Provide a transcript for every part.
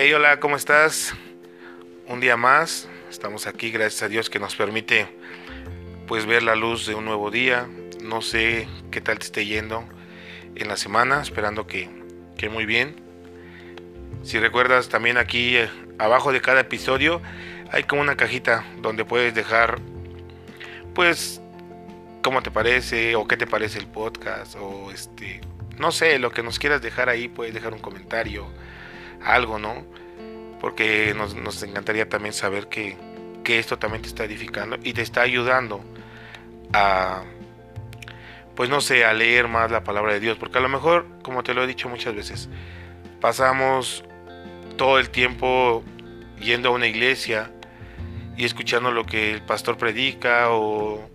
Hey, hola, ¿cómo estás? Un día más, estamos aquí, gracias a Dios que nos permite pues ver la luz de un nuevo día. No sé qué tal te esté yendo en la semana, esperando que, que muy bien. Si recuerdas también aquí eh, abajo de cada episodio hay como una cajita donde puedes dejar pues cómo te parece o qué te parece el podcast o este no sé, lo que nos quieras dejar ahí, puedes dejar un comentario, algo, ¿no? Porque nos, encantaría también saber que, que, esto también te está edificando y te está ayudando a, pues no sé, a leer más la palabra de Dios. Porque a lo mejor, como te lo he dicho muchas veces, pasamos todo el tiempo yendo a una iglesia y escuchando lo que el pastor predica o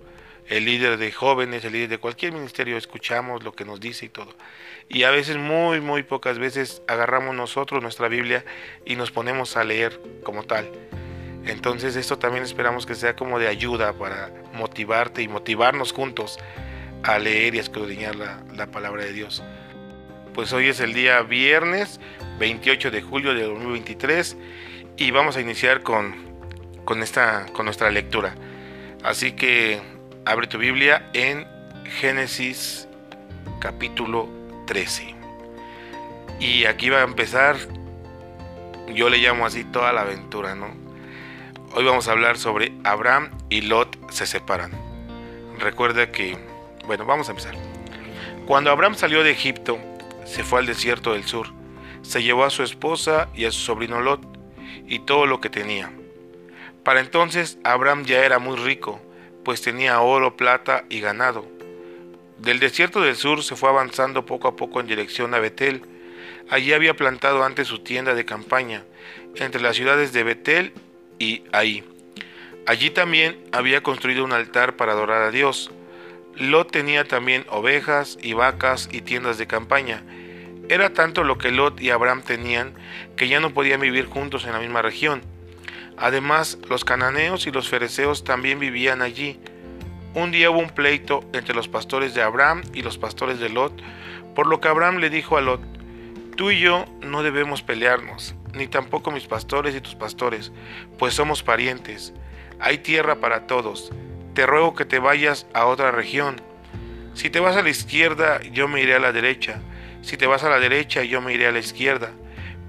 el líder de jóvenes, el líder de cualquier ministerio, escuchamos lo que nos dice y todo. Y a veces, muy, muy pocas veces, agarramos nosotros nuestra Biblia y nos ponemos a leer como tal. Entonces esto también esperamos que sea como de ayuda para motivarte y motivarnos juntos a leer y a escudriñar la, la palabra de Dios. Pues hoy es el día viernes 28 de julio de 2023 y vamos a iniciar con, con, esta, con nuestra lectura. Así que Abre tu Biblia en Génesis capítulo 13. Y aquí va a empezar, yo le llamo así toda la aventura, ¿no? Hoy vamos a hablar sobre Abraham y Lot se separan. Recuerda que, bueno, vamos a empezar. Cuando Abraham salió de Egipto, se fue al desierto del sur. Se llevó a su esposa y a su sobrino Lot y todo lo que tenía. Para entonces Abraham ya era muy rico pues tenía oro, plata y ganado. Del desierto del sur se fue avanzando poco a poco en dirección a Betel. Allí había plantado antes su tienda de campaña, entre las ciudades de Betel y Ahí. Allí también había construido un altar para adorar a Dios. Lot tenía también ovejas y vacas y tiendas de campaña. Era tanto lo que Lot y Abraham tenían que ya no podían vivir juntos en la misma región. Además, los cananeos y los fereceos también vivían allí. Un día hubo un pleito entre los pastores de Abraham y los pastores de Lot, por lo que Abraham le dijo a Lot, Tú y yo no debemos pelearnos, ni tampoco mis pastores y tus pastores, pues somos parientes. Hay tierra para todos. Te ruego que te vayas a otra región. Si te vas a la izquierda, yo me iré a la derecha. Si te vas a la derecha, yo me iré a la izquierda.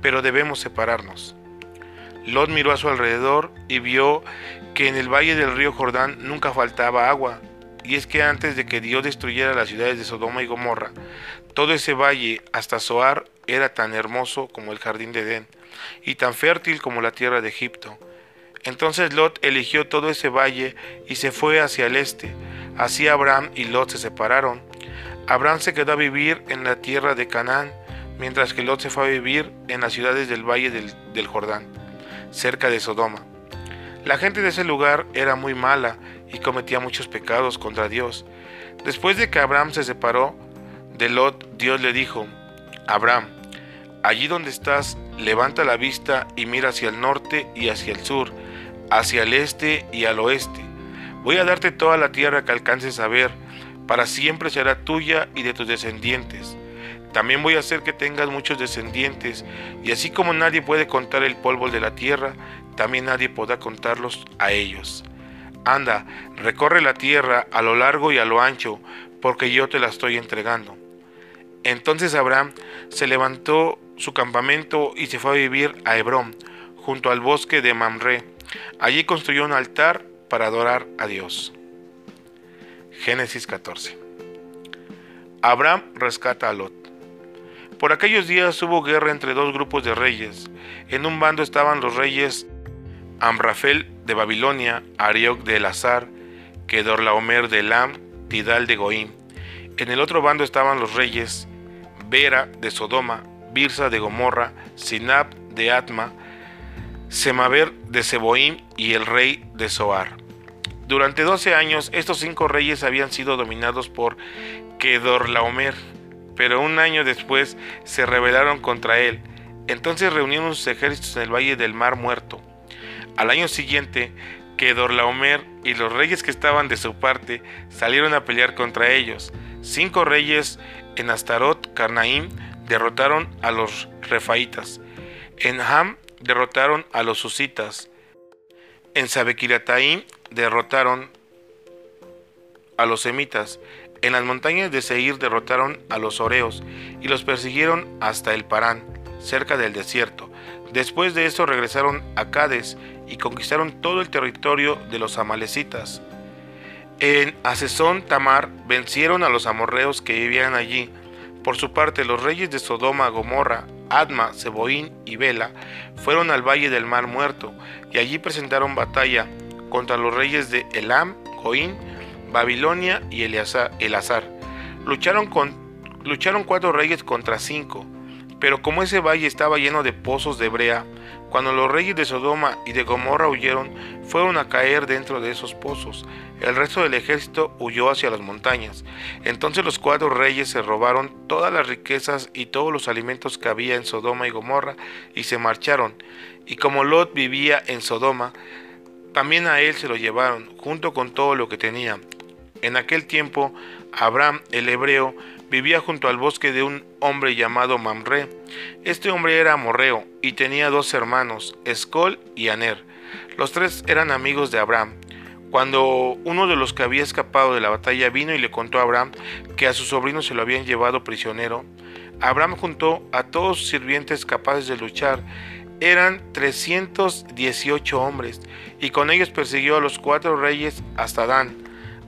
Pero debemos separarnos. Lot miró a su alrededor y vio que en el valle del río Jordán nunca faltaba agua. Y es que antes de que Dios destruyera las ciudades de Sodoma y Gomorra, todo ese valle hasta Zoar era tan hermoso como el jardín de Edén, y tan fértil como la tierra de Egipto. Entonces Lot eligió todo ese valle y se fue hacia el este. Así Abraham y Lot se separaron. Abraham se quedó a vivir en la tierra de Canaán, mientras que Lot se fue a vivir en las ciudades del valle del, del Jordán cerca de Sodoma. La gente de ese lugar era muy mala y cometía muchos pecados contra Dios. Después de que Abraham se separó de Lot, Dios le dijo, Abraham, allí donde estás, levanta la vista y mira hacia el norte y hacia el sur, hacia el este y al oeste. Voy a darte toda la tierra que alcances a ver, para siempre será tuya y de tus descendientes. También voy a hacer que tengas muchos descendientes, y así como nadie puede contar el polvo de la tierra, también nadie podrá contarlos a ellos. Anda, recorre la tierra a lo largo y a lo ancho, porque yo te la estoy entregando. Entonces Abraham se levantó su campamento y se fue a vivir a Hebrón, junto al bosque de Mamre. Allí construyó un altar para adorar a Dios. Génesis 14. Abraham rescata a Lot. Por aquellos días hubo guerra entre dos grupos de reyes. En un bando estaban los reyes Amrafel de Babilonia, Arioc de Elazar, Kedorlaomer de Elam, Tidal de Goim. En el otro bando estaban los reyes Bera de Sodoma, Birsa de Gomorra, Sinab de Atma, Semaver de Seboim y el rey de Soar. Durante doce años estos cinco reyes habían sido dominados por Kedorlaomer, pero un año después se rebelaron contra él. Entonces reunieron sus ejércitos en el valle del Mar Muerto. Al año siguiente, Kedorlaomer y los reyes que estaban de su parte salieron a pelear contra ellos. Cinco reyes en Astarot, Carnaim, derrotaron a los refaitas. En Ham derrotaron a los susitas. En Sabequirataim derrotaron a los semitas. En las montañas de Seir derrotaron a los oreos y los persiguieron hasta el Parán, cerca del desierto. Después de esto regresaron a Cades y conquistaron todo el territorio de los amalecitas. En Asesón Tamar vencieron a los amorreos que vivían allí. Por su parte, los reyes de Sodoma, Gomorra, Adma, Seboín y Bela fueron al valle del Mar Muerto y allí presentaron batalla contra los reyes de Elam, Goín, Babilonia y Elazar. Lucharon, con, lucharon cuatro reyes contra cinco, pero como ese valle estaba lleno de pozos de brea, cuando los reyes de Sodoma y de Gomorra huyeron, fueron a caer dentro de esos pozos. El resto del ejército huyó hacia las montañas. Entonces los cuatro reyes se robaron todas las riquezas y todos los alimentos que había en Sodoma y Gomorra y se marcharon. Y como Lot vivía en Sodoma, también a él se lo llevaron, junto con todo lo que tenía. En aquel tiempo, Abraham, el hebreo, vivía junto al bosque de un hombre llamado Mamre. Este hombre era amorreo y tenía dos hermanos, Escol y Aner. Los tres eran amigos de Abraham. Cuando uno de los que había escapado de la batalla vino y le contó a Abraham que a su sobrino se lo habían llevado prisionero, Abraham juntó a todos sus sirvientes capaces de luchar. Eran 318 hombres, y con ellos persiguió a los cuatro reyes hasta Dan.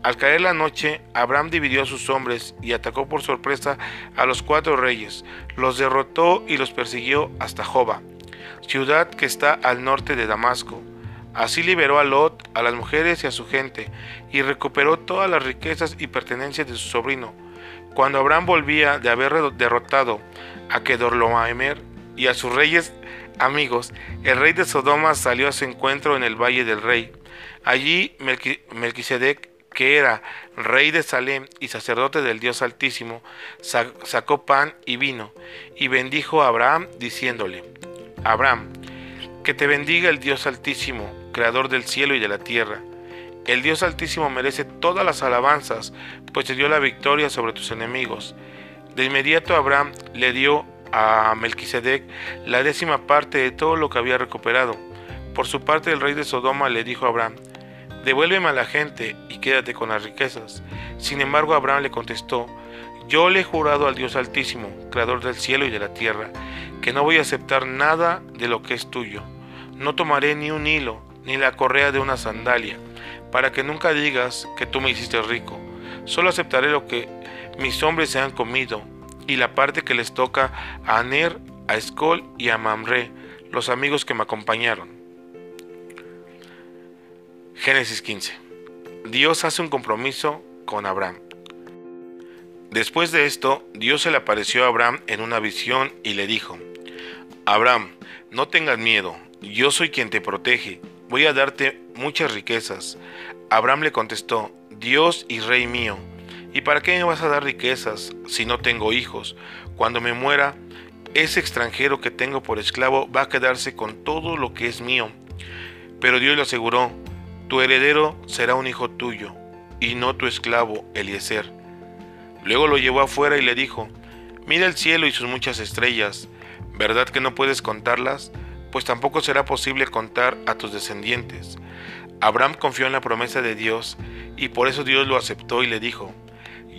Al caer la noche, Abraham dividió a sus hombres y atacó por sorpresa a los cuatro reyes, los derrotó y los persiguió hasta Joba, ciudad que está al norte de Damasco. Así liberó a Lot, a las mujeres y a su gente, y recuperó todas las riquezas y pertenencias de su sobrino. Cuando Abraham volvía de haber derrotado a Kedorloaemer y a sus reyes amigos, el rey de Sodoma salió a su encuentro en el valle del rey. Allí Melquisedec que era rey de Salem y sacerdote del Dios Altísimo, sacó pan y vino, y bendijo a Abraham, diciéndole, Abraham, que te bendiga el Dios Altísimo, creador del cielo y de la tierra. El Dios Altísimo merece todas las alabanzas, pues te dio la victoria sobre tus enemigos. De inmediato Abraham le dio a Melquisedec la décima parte de todo lo que había recuperado. Por su parte el rey de Sodoma le dijo a Abraham, devuélveme a la gente y quédate con las riquezas. Sin embargo, Abraham le contestó, yo le he jurado al Dios Altísimo, Creador del cielo y de la tierra, que no voy a aceptar nada de lo que es tuyo. No tomaré ni un hilo, ni la correa de una sandalia, para que nunca digas que tú me hiciste rico. Solo aceptaré lo que mis hombres se han comido, y la parte que les toca a Aner, a Escol y a Mamre, los amigos que me acompañaron. Génesis 15. Dios hace un compromiso con Abraham. Después de esto, Dios se le apareció a Abraham en una visión y le dijo, Abraham, no tengas miedo, yo soy quien te protege, voy a darte muchas riquezas. Abraham le contestó, Dios y Rey mío, ¿y para qué me vas a dar riquezas si no tengo hijos? Cuando me muera, ese extranjero que tengo por esclavo va a quedarse con todo lo que es mío. Pero Dios le aseguró, tu heredero será un hijo tuyo, y no tu esclavo Eliezer. Luego lo llevó afuera y le dijo, Mira el cielo y sus muchas estrellas, ¿verdad que no puedes contarlas? Pues tampoco será posible contar a tus descendientes. Abraham confió en la promesa de Dios, y por eso Dios lo aceptó y le dijo,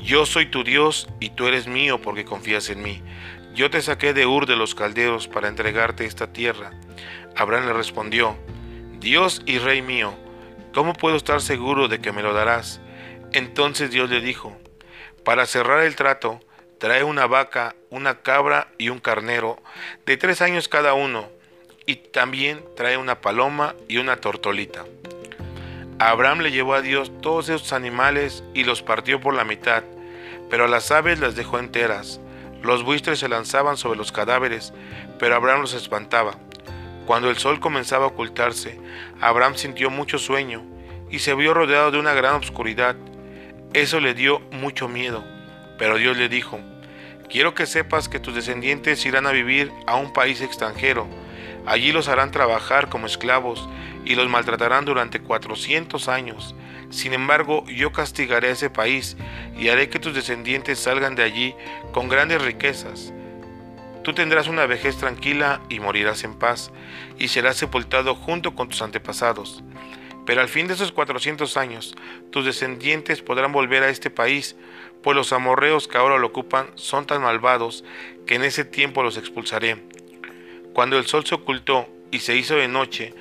Yo soy tu Dios y tú eres mío porque confías en mí. Yo te saqué de Ur de los Calderos para entregarte esta tierra. Abraham le respondió, Dios y Rey mío, ¿Cómo puedo estar seguro de que me lo darás? Entonces Dios le dijo, para cerrar el trato, trae una vaca, una cabra y un carnero, de tres años cada uno, y también trae una paloma y una tortolita. Abraham le llevó a Dios todos esos animales y los partió por la mitad, pero a las aves las dejó enteras. Los buitres se lanzaban sobre los cadáveres, pero Abraham los espantaba. Cuando el sol comenzaba a ocultarse, Abraham sintió mucho sueño y se vio rodeado de una gran oscuridad. Eso le dio mucho miedo, pero Dios le dijo, quiero que sepas que tus descendientes irán a vivir a un país extranjero. Allí los harán trabajar como esclavos y los maltratarán durante cuatrocientos años. Sin embargo, yo castigaré a ese país y haré que tus descendientes salgan de allí con grandes riquezas Tú tendrás una vejez tranquila y morirás en paz, y serás sepultado junto con tus antepasados. Pero al fin de esos cuatrocientos años, tus descendientes podrán volver a este país, pues los amorreos que ahora lo ocupan son tan malvados que en ese tiempo los expulsaré. Cuando el sol se ocultó y se hizo de noche,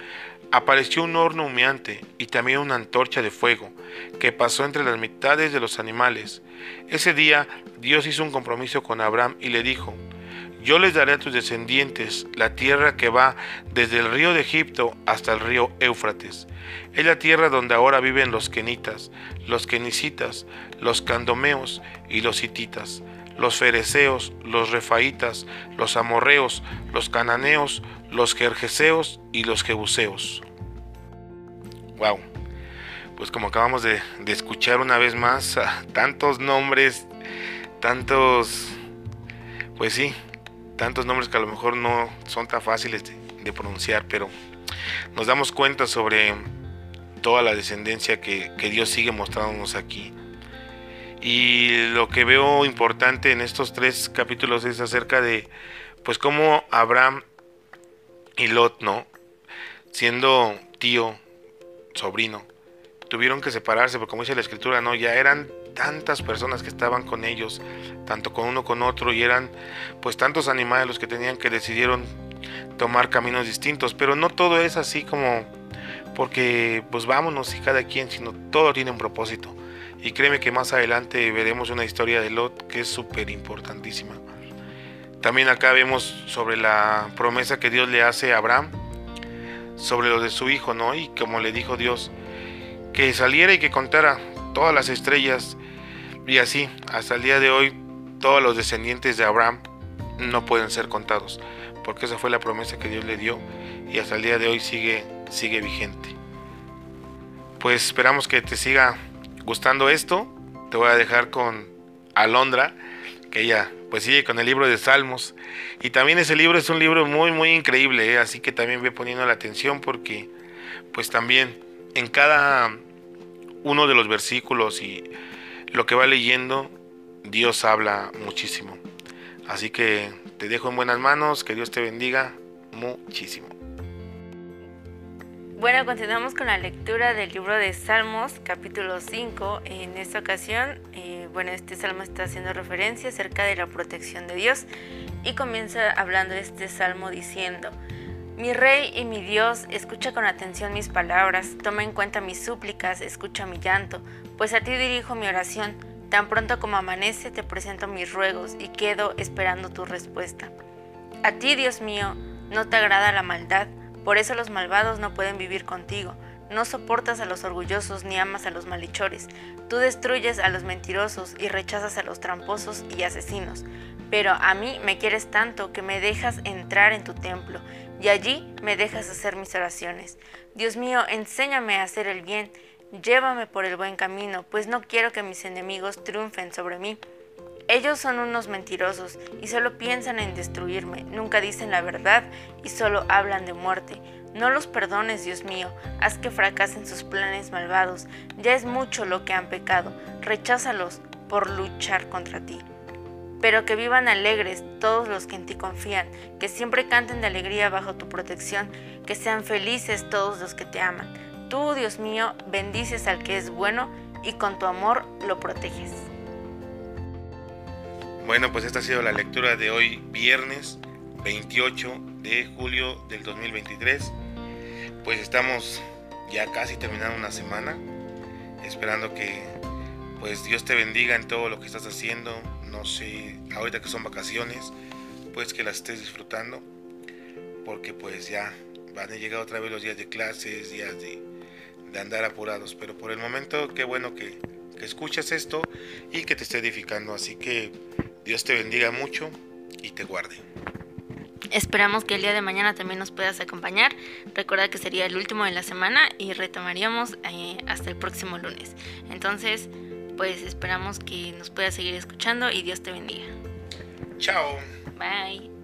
apareció un horno humeante y también una antorcha de fuego, que pasó entre las mitades de los animales. Ese día Dios hizo un compromiso con Abraham y le dijo, yo les daré a tus descendientes la tierra que va desde el río de Egipto hasta el río Éufrates. Es la tierra donde ahora viven los kenitas, los kenicitas, los candomeos y los hititas, los fereceos, los refaitas, los amorreos, los cananeos, los jerjeseos y los jebuseos. Wow. Pues como acabamos de, de escuchar una vez más, tantos nombres, tantos, pues sí, tantos nombres que a lo mejor no son tan fáciles de, pronunciar, pero nos damos cuenta sobre toda la descendencia que, Dios sigue mostrándonos aquí. Y lo que veo importante en estos tres capítulos es acerca de, pues, cómo Abraham y Lot, ¿no? Siendo tío, sobrino, tuvieron que separarse, porque como dice la escritura, ¿no? Ya eran tantas personas que estaban con ellos, tanto con uno con otro, y eran pues tantos animales los que tenían que decidieron tomar caminos distintos, pero no todo es así como porque pues vámonos y cada quien, sino todo tiene un propósito. Y créeme que más adelante veremos una historia de Lot que es súper importantísima. También acá vemos sobre la promesa que Dios le hace a Abraham, sobre lo de su hijo, ¿no? Y como le dijo Dios, que saliera y que contara todas las estrellas y así, hasta el día de hoy, todos los descendientes de Abraham no pueden ser contados, porque esa fue la promesa que Dios le dio y hasta el día de hoy sigue, sigue vigente. Pues esperamos que te siga gustando esto. Te voy a dejar con Alondra, que ella pues sigue con el libro de Salmos. Y también ese libro es un libro muy, muy increíble, ¿eh? así que también ve poniendo la atención porque pues también en cada uno de los versículos y lo que va leyendo, Dios habla muchísimo. Así que te dejo en buenas manos, que Dios te bendiga muchísimo. Bueno, continuamos con la lectura del libro de Salmos, capítulo 5. En esta ocasión, eh, bueno, este salmo está haciendo referencia acerca de la protección de Dios y comienza hablando este salmo diciendo, mi Rey y mi Dios, escucha con atención mis palabras, toma en cuenta mis súplicas, escucha mi llanto, pues a ti dirijo mi oración. Tan pronto como amanece te presento mis ruegos y quedo esperando tu respuesta. A ti, Dios mío, no te agrada la maldad, por eso los malvados no pueden vivir contigo. No soportas a los orgullosos ni amas a los malhechores. Tú destruyes a los mentirosos y rechazas a los tramposos y asesinos. Pero a mí me quieres tanto que me dejas entrar en tu templo y allí me dejas hacer mis oraciones. Dios mío, enséñame a hacer el bien, llévame por el buen camino, pues no quiero que mis enemigos triunfen sobre mí. Ellos son unos mentirosos y solo piensan en destruirme, nunca dicen la verdad y solo hablan de muerte. No los perdones, Dios mío, haz que fracasen sus planes malvados. Ya es mucho lo que han pecado, recházalos por luchar contra ti pero que vivan alegres todos los que en ti confían, que siempre canten de alegría bajo tu protección, que sean felices todos los que te aman. Tú, Dios mío, bendices al que es bueno y con tu amor lo proteges. Bueno, pues esta ha sido la lectura de hoy, viernes 28 de julio del 2023. Pues estamos ya casi terminando una semana, esperando que pues Dios te bendiga en todo lo que estás haciendo, no sé, ahorita que son vacaciones, pues que las estés disfrutando, porque pues ya van a llegar otra vez los días de clases, días de, andar apurados, pero por el momento qué bueno que, que escuchas esto y que te esté edificando, así que Dios te bendiga mucho y te guarde. Esperamos que el día de mañana también nos puedas acompañar. Recuerda que sería el último de la semana y retomaríamos eh, hasta el próximo lunes. Entonces, pues esperamos que nos puedas seguir escuchando y Dios te bendiga. Chao. Bye.